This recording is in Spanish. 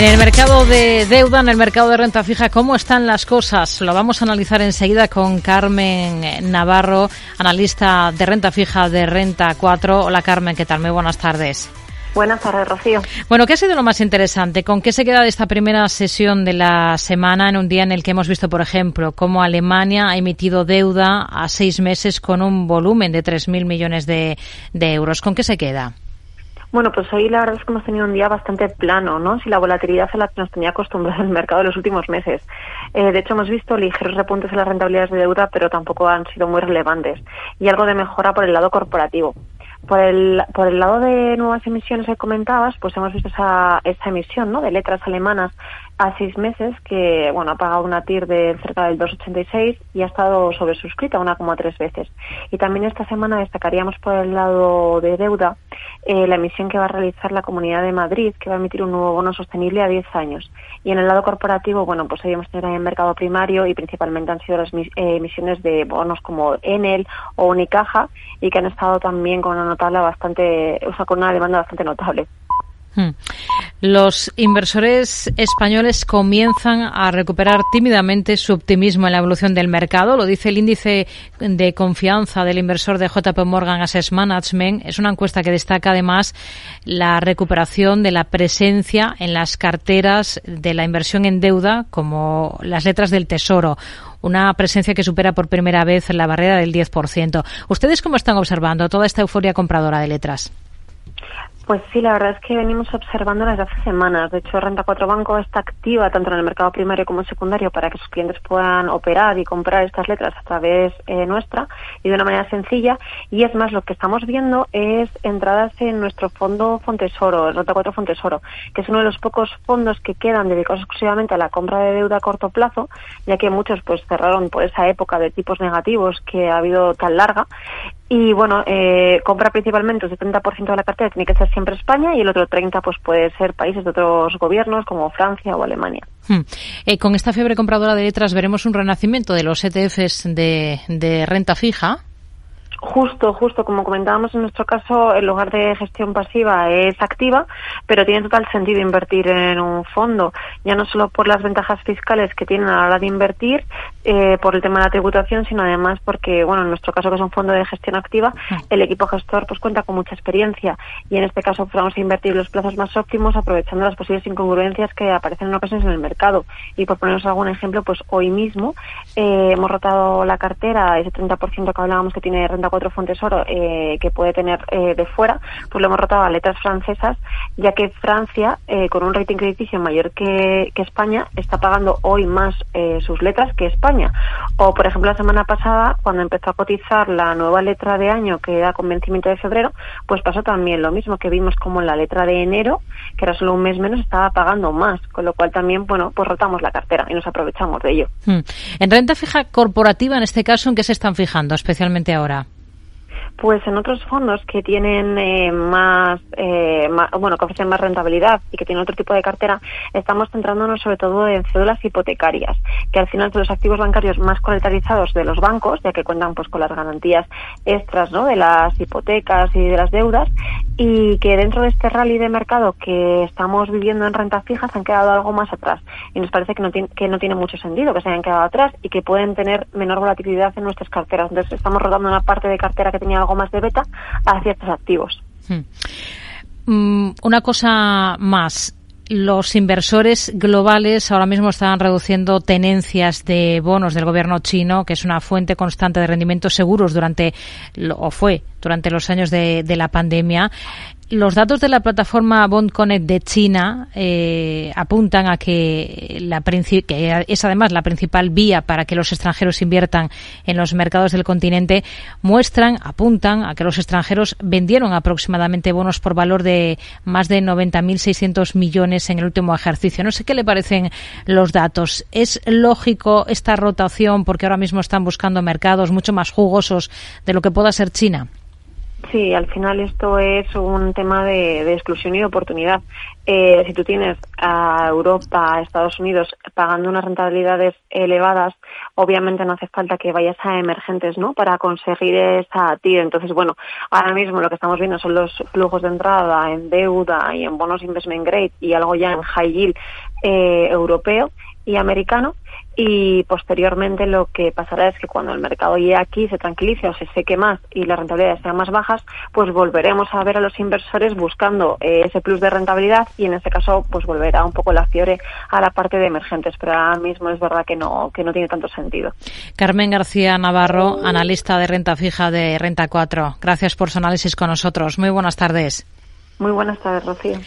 En el mercado de deuda, en el mercado de renta fija, ¿cómo están las cosas? Lo vamos a analizar enseguida con Carmen Navarro, analista de renta fija de Renta 4. Hola Carmen, ¿qué tal? Muy buenas tardes. Buenas tardes, Rocío. Bueno, ¿qué ha sido lo más interesante? ¿Con qué se queda de esta primera sesión de la semana en un día en el que hemos visto, por ejemplo, cómo Alemania ha emitido deuda a seis meses con un volumen de 3.000 millones de, de euros? ¿Con qué se queda? Bueno, pues hoy la verdad es que hemos tenido un día bastante plano, ¿no? Si la volatilidad a la que nos tenía acostumbrado el mercado en los últimos meses. Eh, de hecho, hemos visto ligeros repuntes en las rentabilidades de deuda, pero tampoco han sido muy relevantes. Y algo de mejora por el lado corporativo. Por el, por el lado de nuevas emisiones que comentabas, pues hemos visto esa, esa emisión ¿no? de letras alemanas a seis meses que bueno ha pagado una TIR de cerca del 2,86 y ha estado sobresuscrita una como tres veces. Y también esta semana destacaríamos por el lado de deuda eh, la emisión que va a realizar la Comunidad de Madrid, que va a emitir un nuevo bono sostenible a 10 años. Y en el lado corporativo, bueno, pues hoy hemos tenido en el mercado primario y principalmente han sido las eh, emisiones de bonos como Enel o Unicaja y que han estado también con una notable bastante, o sea, con una demanda bastante notable. Hmm. Los inversores españoles comienzan a recuperar tímidamente su optimismo en la evolución del mercado. Lo dice el índice de confianza del inversor de JP Morgan Asset Management. Es una encuesta que destaca además la recuperación de la presencia en las carteras de la inversión en deuda como las letras del Tesoro una presencia que supera por primera vez la barrera del 10%. ¿Ustedes cómo están observando toda esta euforia compradora de letras? Pues sí, la verdad es que venimos observando desde hace semanas. De hecho, Renta 4 Banco está activa tanto en el mercado primario como secundario para que sus clientes puedan operar y comprar estas letras a través eh, nuestra y de una manera sencilla. Y es más, lo que estamos viendo es entradas en nuestro fondo Fontesoro, el Renta 4 Fontesoro, que es uno de los pocos fondos que quedan dedicados exclusivamente a la compra de deuda a corto plazo, ya que muchos pues cerraron por esa época de tipos negativos que ha habido tan larga y bueno, eh, compra principalmente el 70% de la cartera tiene que ser siempre España y el otro 30% pues puede ser países de otros gobiernos como Francia o Alemania. Hmm. Eh, con esta fiebre compradora de letras veremos un renacimiento de los ETFs de, de renta fija. Justo, justo, como comentábamos en nuestro caso, en lugar de gestión pasiva es activa, pero tiene total sentido invertir en un fondo, ya no solo por las ventajas fiscales que tienen a la hora de invertir, eh, por el tema de la tributación, sino además porque, bueno, en nuestro caso que es un fondo de gestión activa, el equipo gestor pues cuenta con mucha experiencia y en este caso vamos a invertir los plazos más óptimos aprovechando las posibles incongruencias que aparecen en ocasiones en el mercado. Y por ponernos algún ejemplo, pues hoy mismo eh, hemos rotado la cartera, ese 30% que hablábamos que tiene renta 4 Fontes Oro, eh, que puede tener eh, de fuera, pues lo hemos rotado a letras francesas, ya que Francia, eh, con un rating crediticio mayor que, España, está pagando hoy más sus letras que España o, por ejemplo, la semana pasada, cuando empezó a cotizar la nueva letra de año, que era con vencimiento de febrero, pues pasó también lo mismo, que vimos como en la letra de enero, que era solo un mes menos, estaba pagando más, con lo cual también, bueno, pues rotamos la cartera y nos aprovechamos de ello. Hmm. En renta fija corporativa, en este caso, ¿en qué se están fijando, especialmente ahora? Pues en otros fondos que tienen eh, más, eh, bueno, que ofrecen más rentabilidad y que tienen otro tipo de cartera, estamos centrándonos sobre todo en cédulas hipotecarias, que al final son los activos bancarios más coletarizados de los bancos, ya que cuentan pues con las garantías extras, ¿no? De las hipotecas y de las deudas y que dentro de este rally de mercado que estamos viviendo en renta fija se han quedado algo más atrás y nos parece que no tiene, que no tiene mucho sentido que se hayan quedado atrás y que pueden tener menor volatilidad en nuestras carteras. Entonces estamos rodando una parte de cartera que tenía algo más de beta a ciertos activos. Hmm. Mm, una cosa más. Los inversores globales ahora mismo están reduciendo tenencias de bonos del gobierno chino, que es una fuente constante de rendimientos seguros durante, o fue durante los años de, la pandemia los datos de la plataforma Bond Connect de China eh, apuntan a que, la que es además la principal vía para que los extranjeros inviertan en los mercados del continente, muestran, apuntan a que los extranjeros vendieron aproximadamente bonos por valor de más de 90.600 millones en el último ejercicio. No sé qué le parecen los datos. ¿Es lógico esta rotación porque ahora mismo están buscando mercados mucho más jugosos de lo que pueda ser China? Sí, al final esto es un tema de, exclusión y de oportunidad. eh, si tú tienes a Europa, a Estados Unidos pagando unas rentabilidades elevadas, obviamente no hace falta que vayas a emergentes, ¿no? Para conseguir esa tira. Entonces, bueno, ahora mismo lo que estamos viendo son los flujos de entrada en deuda y en bonos investment grade y algo ya en high yield eh, europeo y americano y posteriormente lo que pasará es que cuando el mercado llegue aquí se tranquilice o se seque más y las rentabilidades sean más bajas, pues volveremos a ver a los inversores buscando eh, ese plus de rentabilidad y en este caso pues volverá un poco la fiore a la parte de emergentes, pero ahora mismo es verdad que no que no tiene tanto sentido. Carmen García Navarro, analista de renta fija de Renta 4. Gracias por su análisis con nosotros. Muy buenas tardes. Muy buenas tardes, Rocío.